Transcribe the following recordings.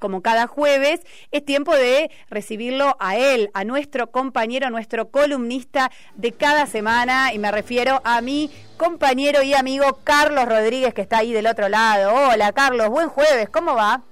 como cada jueves, es tiempo de recibirlo a él, a nuestro compañero, nuestro columnista de cada semana, y me refiero a mi compañero y amigo Carlos Rodríguez, que está ahí del otro lado. Hola Carlos, buen jueves, ¿cómo va?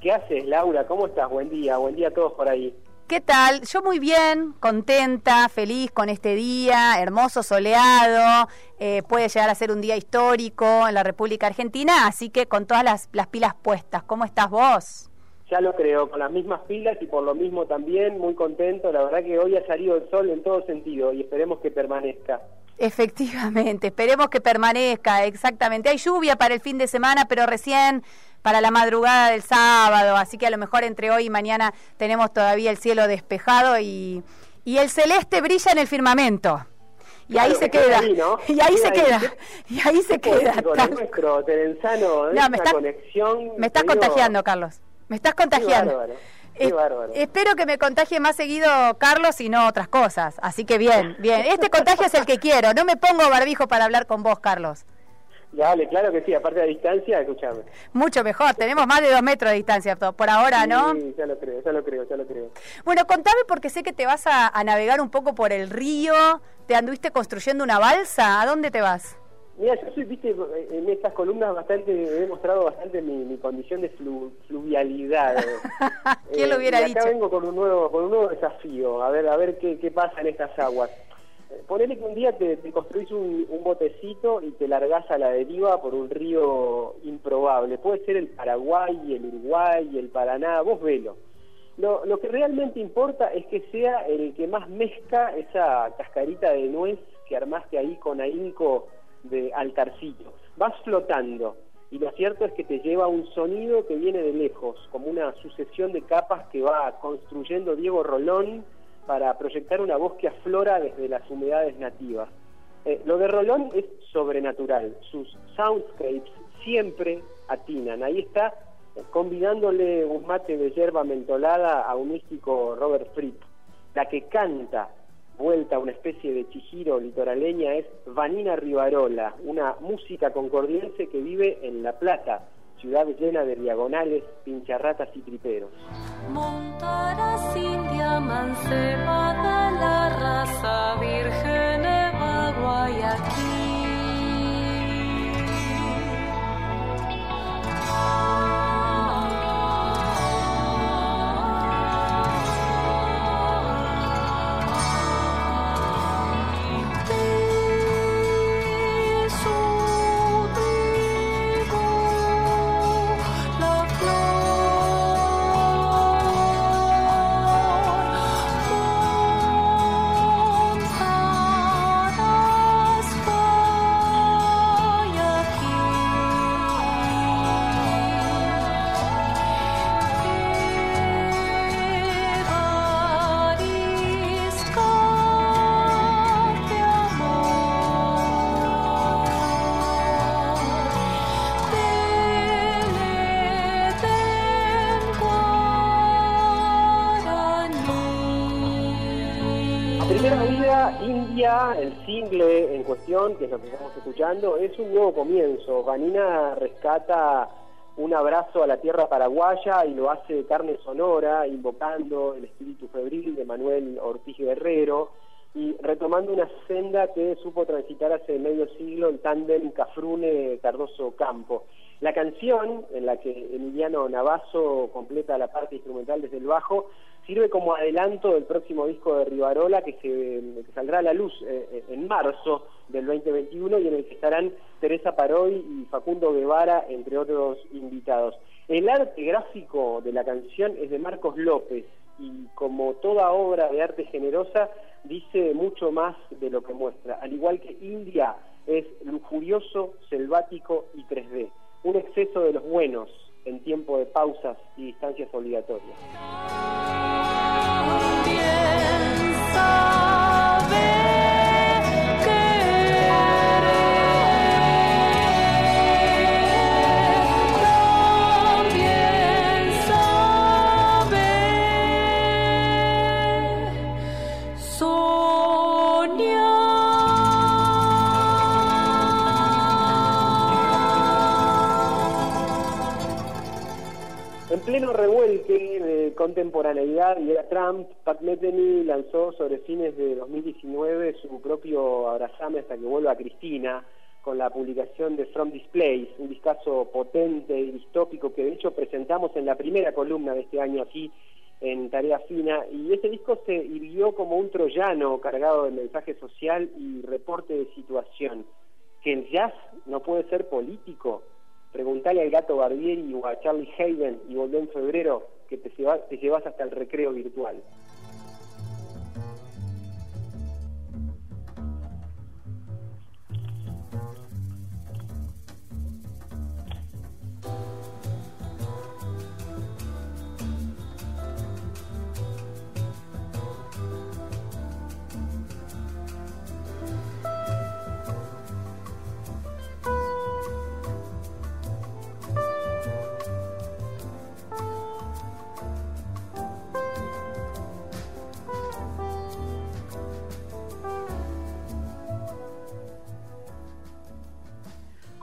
¿Qué haces, Laura? ¿Cómo estás? Buen día, buen día a todos por ahí. ¿Qué tal? Yo muy bien, contenta, feliz con este día, hermoso, soleado, eh, puede llegar a ser un día histórico en la República Argentina, así que con todas las, las pilas puestas, ¿cómo estás vos? Ya lo creo, con las mismas pilas y por lo mismo también, muy contento, la verdad que hoy ha salido el sol en todo sentido y esperemos que permanezca. Efectivamente, esperemos que permanezca, exactamente. Hay lluvia para el fin de semana, pero recién para la madrugada del sábado, así que a lo mejor entre hoy y mañana tenemos todavía el cielo despejado y, y el celeste brilla en el firmamento. Y ahí se queda. Y ahí se queda. Y ahí se queda. nuestro Terenzano, no, me conexión. Me estás contagiando, Carlos. Me estás contagiando. Qué bárbaro. espero que me contagie más seguido Carlos y no otras cosas. Así que bien, bien. Este contagio es el que quiero. No me pongo barbijo para hablar con vos, Carlos. Dale, claro que sí, aparte de la distancia, escúchame. Mucho mejor, tenemos más de dos metros de distancia por ahora, ¿no? Sí, ya lo creo, ya lo creo, ya lo creo. Bueno, contame porque sé que te vas a, navegar un poco por el río, te anduviste construyendo una balsa, ¿a dónde te vas? Mira, yo soy, viste, en estas columnas bastante, he demostrado bastante mi, condición de fluvialidad. ¿Quién lo hubiera y acá dicho? vengo con un nuevo, con un nuevo desafío, a ver, a ver qué, qué pasa en estas aguas. Ponele que un día te, construís un, botecito y te largás a la deriva por un río improbable. Puede ser el Paraguay, el Uruguay, el Paraná, vos velo. Lo, lo que realmente importa es que sea el que más mezca esa cascarita de nuez que armaste ahí con ahínco de altarcillo. Vas flotando y lo cierto es que te lleva un sonido que viene de lejos, como una sucesión de capas que va construyendo Diego Rolón para proyectar una voz que aflora desde las humedades nativas. Eh, lo de Rolón es sobrenatural, sus soundscapes siempre atinan. Ahí está eh, convidándole un mate de hierba mentolada a un místico Robert Fripp. La que canta, vuelta a una especie de chihiro litoraleña, es Vanina Rivarola, una música concordiense que vive en La Plata, ciudad llena de diagonales, pincharratas y triperos. Montarás India, mancebada la raza virgen, aquí. Primera El single en cuestión, que es lo que estamos escuchando, es un nuevo comienzo. Vanina rescata un abrazo a la tierra paraguaya y lo hace de carne sonora, invocando el espíritu febril de Manuel Ortiz Guerrero y retomando una senda que supo transitar hace medio siglo el tándem Cafrune-Cardoso-Campo. La canción, en la que Emiliano Navazo completa la parte instrumental desde el bajo, sirve como adelanto del próximo disco de Rivarola que, saldrá a la luz eh, eh, en marzo del 2021 y en el que estarán Teresa Paroy y Facundo Guevara, entre otros invitados. El arte gráfico de la canción es de Marcos López y como toda obra de arte generosa dice mucho más de lo que muestra. Al igual que India es lujurioso, selvático y 3D un exceso de los buenos en tiempo de pausas y distancias obligatorias. paralelo revuelque de contemporaneidad y era Trump, Pat Metheny lanzó sobre fines de 2019 su propio Abrazame hasta que vuelva a Cristina con la publicación de From Displays, un discazo potente y distópico que de hecho presentamos en la primera columna de este año aquí en Tarea Fina y ese disco se hirvió como un troyano cargado de mensaje social y reporte de situación. Que el jazz no puede ser político, Preguntale al gato Barbieri o a Charlie Hayden y volvió en febrero que te, te llevas hasta el recreo virtual.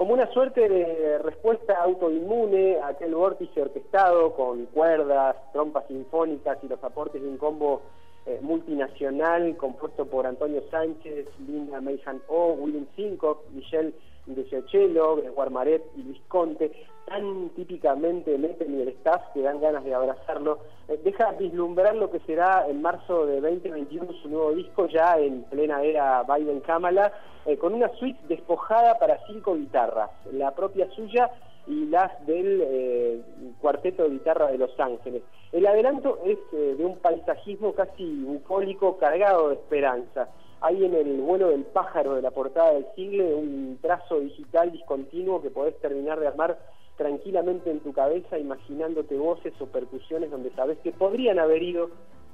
Como una suerte de respuesta autoinmune a aquel vórtice orquestado con cuerdas, trompas sinfónicas y los aportes de un combo eh, multinacional compuesto por Antonio Sánchez, Linda Meijan O, William Sincock, Michelle de Giochello, Gregoire Maret y Luis Conte, tan típicamente meten y el staff que dan ganas de abrazarlo, eh, deja vislumbrar lo que será en marzo de 2021 su nuevo disco ya en plena era Biden-Kamala, eh, con una suite despojada para cinco guitarras, la propia suya y las del eh, cuarteto de guitarra de Los Ángeles. El adelanto es de un paisajismo casi bucólico cargado de esperanza hay en el vuelo del pájaro de la portada del siglo un trazo digital discontinuo que podés terminar de armar tranquilamente en tu cabeza imaginándote voces o percusiones donde sabes que podrían haber ido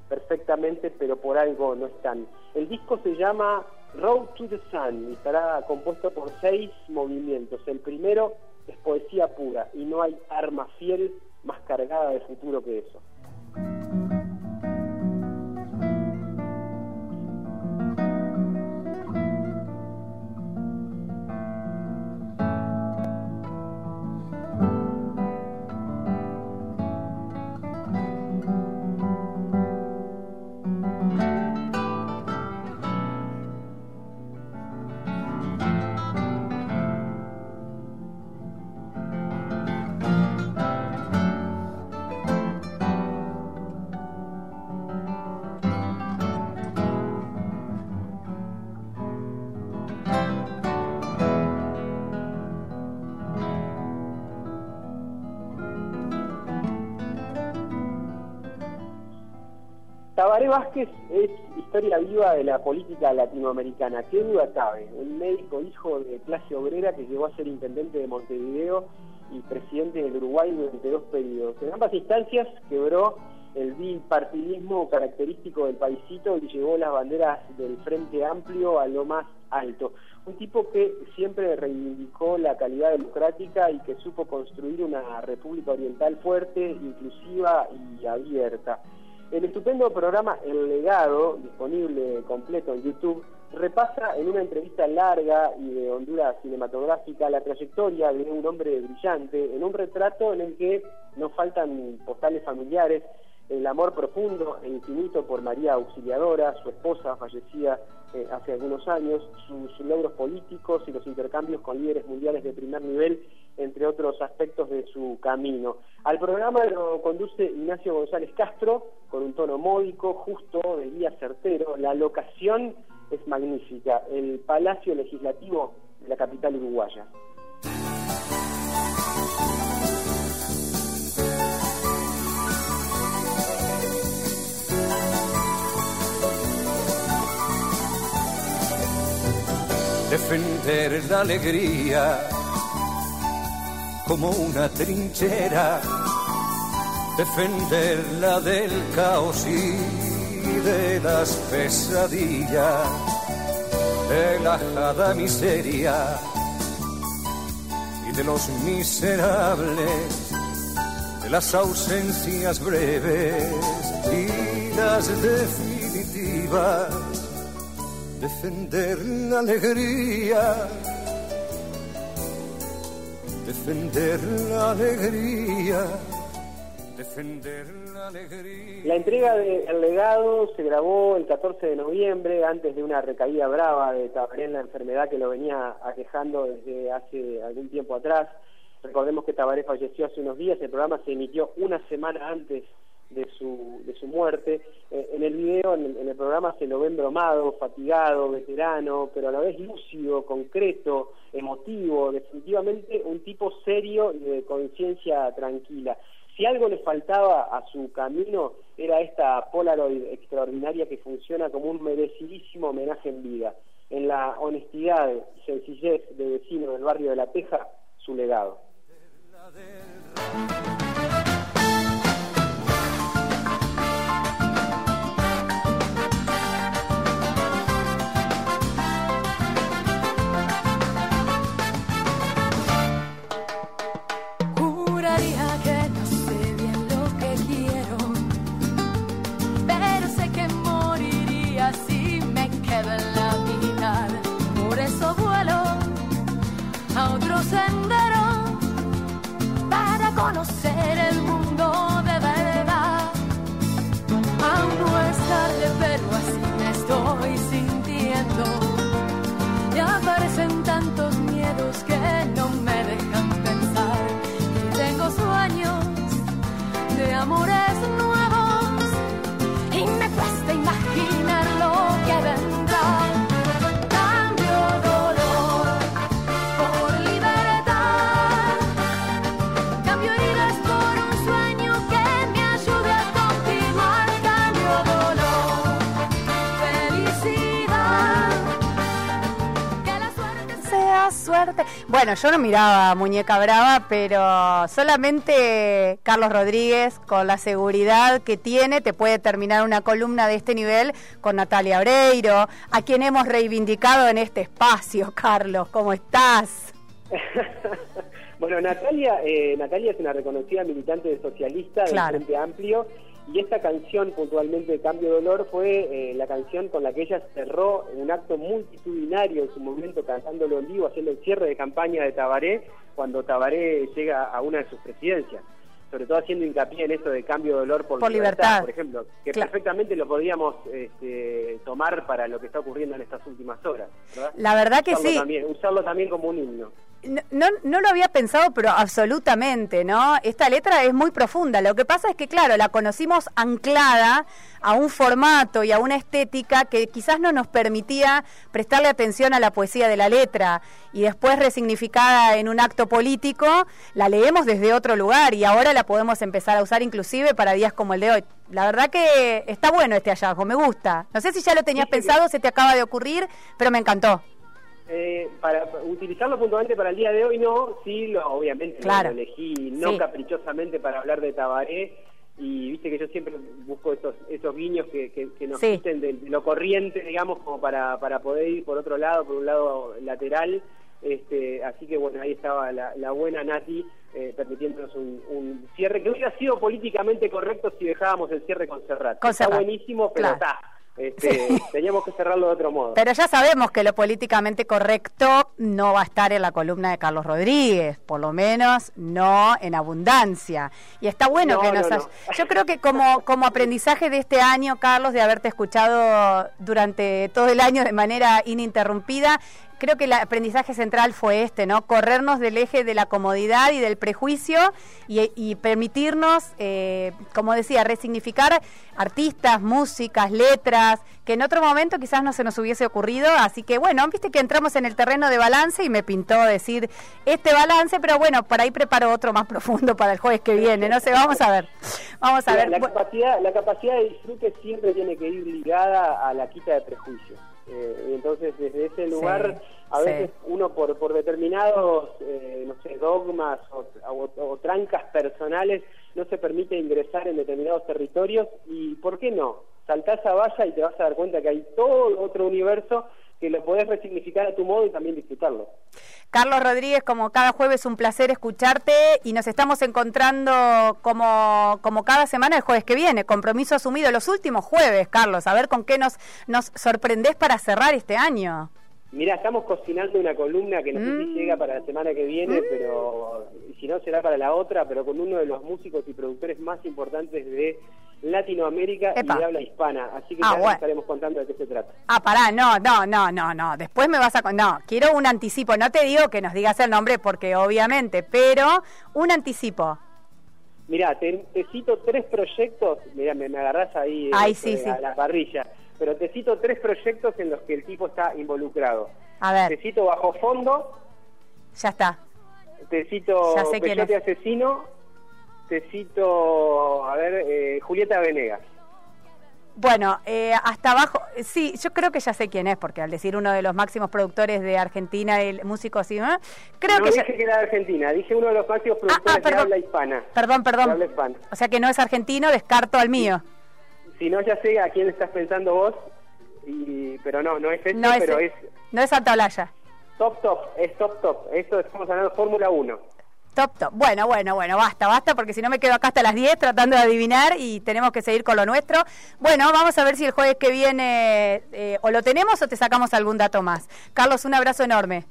perfectamente pero por algo no están. El disco se llama Road to the Sun y estará compuesto por seis movimientos. El primero es poesía pura y no hay arma fiel más cargada de futuro que eso. Tabaré Vázquez es historia viva de la política latinoamericana, qué duda cabe, un médico hijo de clase obrera que llegó a ser intendente de Montevideo y presidente del Uruguay durante dos periodos. En ambas instancias quebró el bipartidismo característico del paisito y llevó las banderas del Frente Amplio a lo más alto. Un tipo que siempre reivindicó la calidad democrática y que supo construir una república oriental fuerte, inclusiva y abierta. El estupendo programa El Legado, disponible completo en YouTube, repasa en una entrevista larga y de hondura cinematográfica la trayectoria de un hombre brillante en un retrato en el que no faltan postales familiares, el amor profundo e infinito por María Auxiliadora, su esposa fallecida eh, hace algunos años, sus logros políticos y los intercambios con líderes mundiales de primer nivel entre otros aspectos de su camino. Al programa lo conduce Ignacio González Castro, con un tono módico, justo, de guía certero. La locación es magnífica, el Palacio Legislativo de la capital uruguaya. Defender la alegría como una trinchera, defenderla del caos y de las pesadillas, de la jada miseria y de los miserables, de las ausencias breves y las definitivas, defender la alegría defender la alegría, defender la alegría. La entrega del legado se grabó el 14 de noviembre, antes de una recaída brava de Tabaré en la enfermedad que lo venía aquejando desde hace algún tiempo atrás. Recordemos que Tabaré falleció hace unos días, el programa se emitió una semana antes de su, de su muerte. Eh, en el video, en, en el programa, se lo ven bromado, fatigado, veterano, pero a la vez lúcido, concreto, emotivo, definitivamente un tipo serio y de conciencia tranquila. Si algo le faltaba a su camino era esta Polaroid extraordinaria que funciona como un merecidísimo homenaje en vida. En la honestidad y sencillez de vecino del barrio de La Teja, su legado. Sendero para conocer el mundo de verdad. Aún no es tarde, pero así me estoy sintiendo. Ya aparecen tantos miedos que no suerte. Bueno, yo no miraba Muñeca Brava, pero solamente Carlos Rodríguez, con la seguridad que tiene, te puede terminar una columna de este nivel con Natalia Oreiro, a quien hemos reivindicado en este espacio. Carlos, ¿cómo estás? bueno, Natalia, eh, Natalia es una reconocida militante de socialista del Claro. Frente Amplio y esta canción puntualmente de Cambio de Dolor fue eh, la canción con la que ella cerró un acto multitudinario en su momento cantándolo en vivo, haciendo el cierre de campaña de Tabaré cuando Tabaré llega a una de sus presidencias. Sobre todo haciendo hincapié en esto de cambio de dolor por, Por libertad. por ejemplo, que Claro. perfectamente lo podríamos este, tomar para lo que está ocurriendo en estas últimas horas. ¿verdad? La verdad que Usarlo sí. también- usarlo también como un himno. No, no, no lo había pensado, pero absolutamente, ¿no? Esta letra es muy profunda. Lo que pasa es que, claro, la conocimos anclada a un formato y a una estética que quizás no nos permitía prestarle atención a la poesía de la letra y después resignificada en un acto político, la leemos desde otro lugar y ahora la podemos empezar a usar inclusive para días como el de hoy. La verdad que está bueno este hallazgo, me gusta. No sé si ya lo tenías Sí, sí, pensado, se te acaba de ocurrir, pero me encantó. Eh, para utilizarlo puntualmente para el día de hoy no, sí, lo, obviamente lo- Claro. lo elegí no Sí. caprichosamente para hablar de Tabaré y viste que yo siempre busco esos esos guiños que, que, que nos Sí. quiten de, de lo corriente, digamos, como para, para poder ir por otro lado, por un lado lateral. Este, así que bueno, ahí estaba la, la buena Nati eh, permitiéndonos un, un cierre que hubiera sido políticamente correcto si dejábamos el cierre con Serrat. Con Está buenísimo, pero Claro. está. Este, Teníamos que cerrarlo de otro modo. Pero ya sabemos que lo políticamente correcto no va a estar en la columna de Carlos Rodríguez, por lo menos no en abundancia. Y está bueno No, que nos no. Yo creo que como, como aprendizaje de este año, Carlos, de haberte escuchado durante todo el año de manera ininterrumpida, creo que el aprendizaje central fue este, ¿no? Corrernos del eje de la comodidad y del prejuicio y, y permitirnos, eh, como decía, resignificar artistas, músicas, letras, que en otro momento quizás no se nos hubiese ocurrido. Así que bueno, viste que entramos en el terreno de balance y me pintó decir este balance, pero bueno, por ahí preparo otro más profundo para el jueves que viene. No sé, vamos a ver. Vamos a Mira, ver. La, capacidad, la capacidad de disfrute siempre tiene que ir ligada a la quita de prejuicios. Eh, y entonces, desde ese lugar, a sí. veces uno por, por determinados, eh, no sé, dogmas o, o- o trancas personales, no se permite ingresar en determinados territorios. ¿Y por qué no? Saltás a valla y te vas a dar cuenta que hay todo otro universo que lo podés resignificar a tu modo y también disfrutarlo. Carlos Rodríguez, como cada jueves, un placer escucharte y nos estamos encontrando como, como cada semana el jueves que viene. Compromiso asumido los últimos jueves, Carlos. A ver con qué nos, nos sorprendés para cerrar este año. Mira, estamos cocinando una columna que no sé si Mm. llega para la semana que viene, pero si no será para la otra, pero con uno de los músicos y productores más importantes de Latinoamérica Epa. y de habla hispana. Así que Ah, ya bueno. estaremos contando de qué se trata. Ah, pará, no, no, no, no, no. Después me vas a... con- No, quiero un anticipo. No te digo que nos digas el nombre porque obviamente, pero un anticipo. Mirá, te, te cito tres proyectos, mirá, me, me agarrás ahí eh, Ay, sí, eh, sí. a la parrilla, pero te cito tres proyectos en los que el tipo está involucrado. A ver. Te cito Bajo Fondo, Ya está. te cito Ya sé Peyote. Asesino, te cito, a ver, eh, Julieta Venegas. Bueno, eh, hasta abajo, eh, sí, yo creo que ya sé quién es, porque al decir uno de los máximos productores de Argentina, el músico así, ¿eh? creo no que ya... dije que era de Argentina, dije uno de los máximos Ah, productores ah, de habla hispana. Perdón, De perdón. habla hispana. O sea que no es argentino, descarto al mío. Si no, ya sé a quién estás pensando vos, y, pero no, no es este, No es, pero es no es Santa Olaya. top top, es top top. Esto estamos hablando de Fórmula 1. Top, top. Bueno, bueno, bueno, basta, basta, porque si no me quedo acá hasta las 10 tratando de adivinar y tenemos que seguir con lo nuestro. Bueno, vamos a ver si el jueves que viene eh, o lo tenemos o te sacamos algún dato más. Carlos, un abrazo enorme.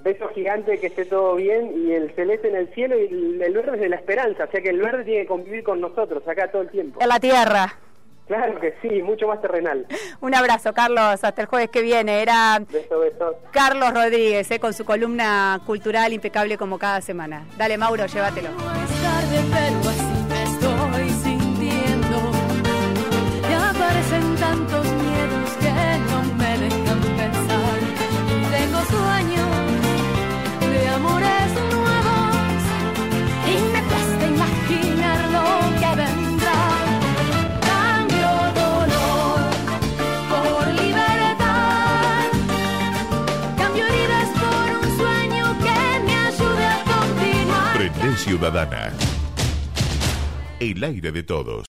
Beso gigante, que esté todo bien, y el celeste en el cielo y el, el verde es de la esperanza, o sea que el verde tiene que convivir con nosotros acá todo el tiempo. En la tierra. Claro que sí, mucho más terrenal. Un abrazo, Carlos, hasta el jueves que viene. Era Beso, beso. Carlos Rodríguez, eh, con su columna cultural impecable como cada semana. Dale, Mauro, llévatelo. No es tarde, pero así El aire de todos.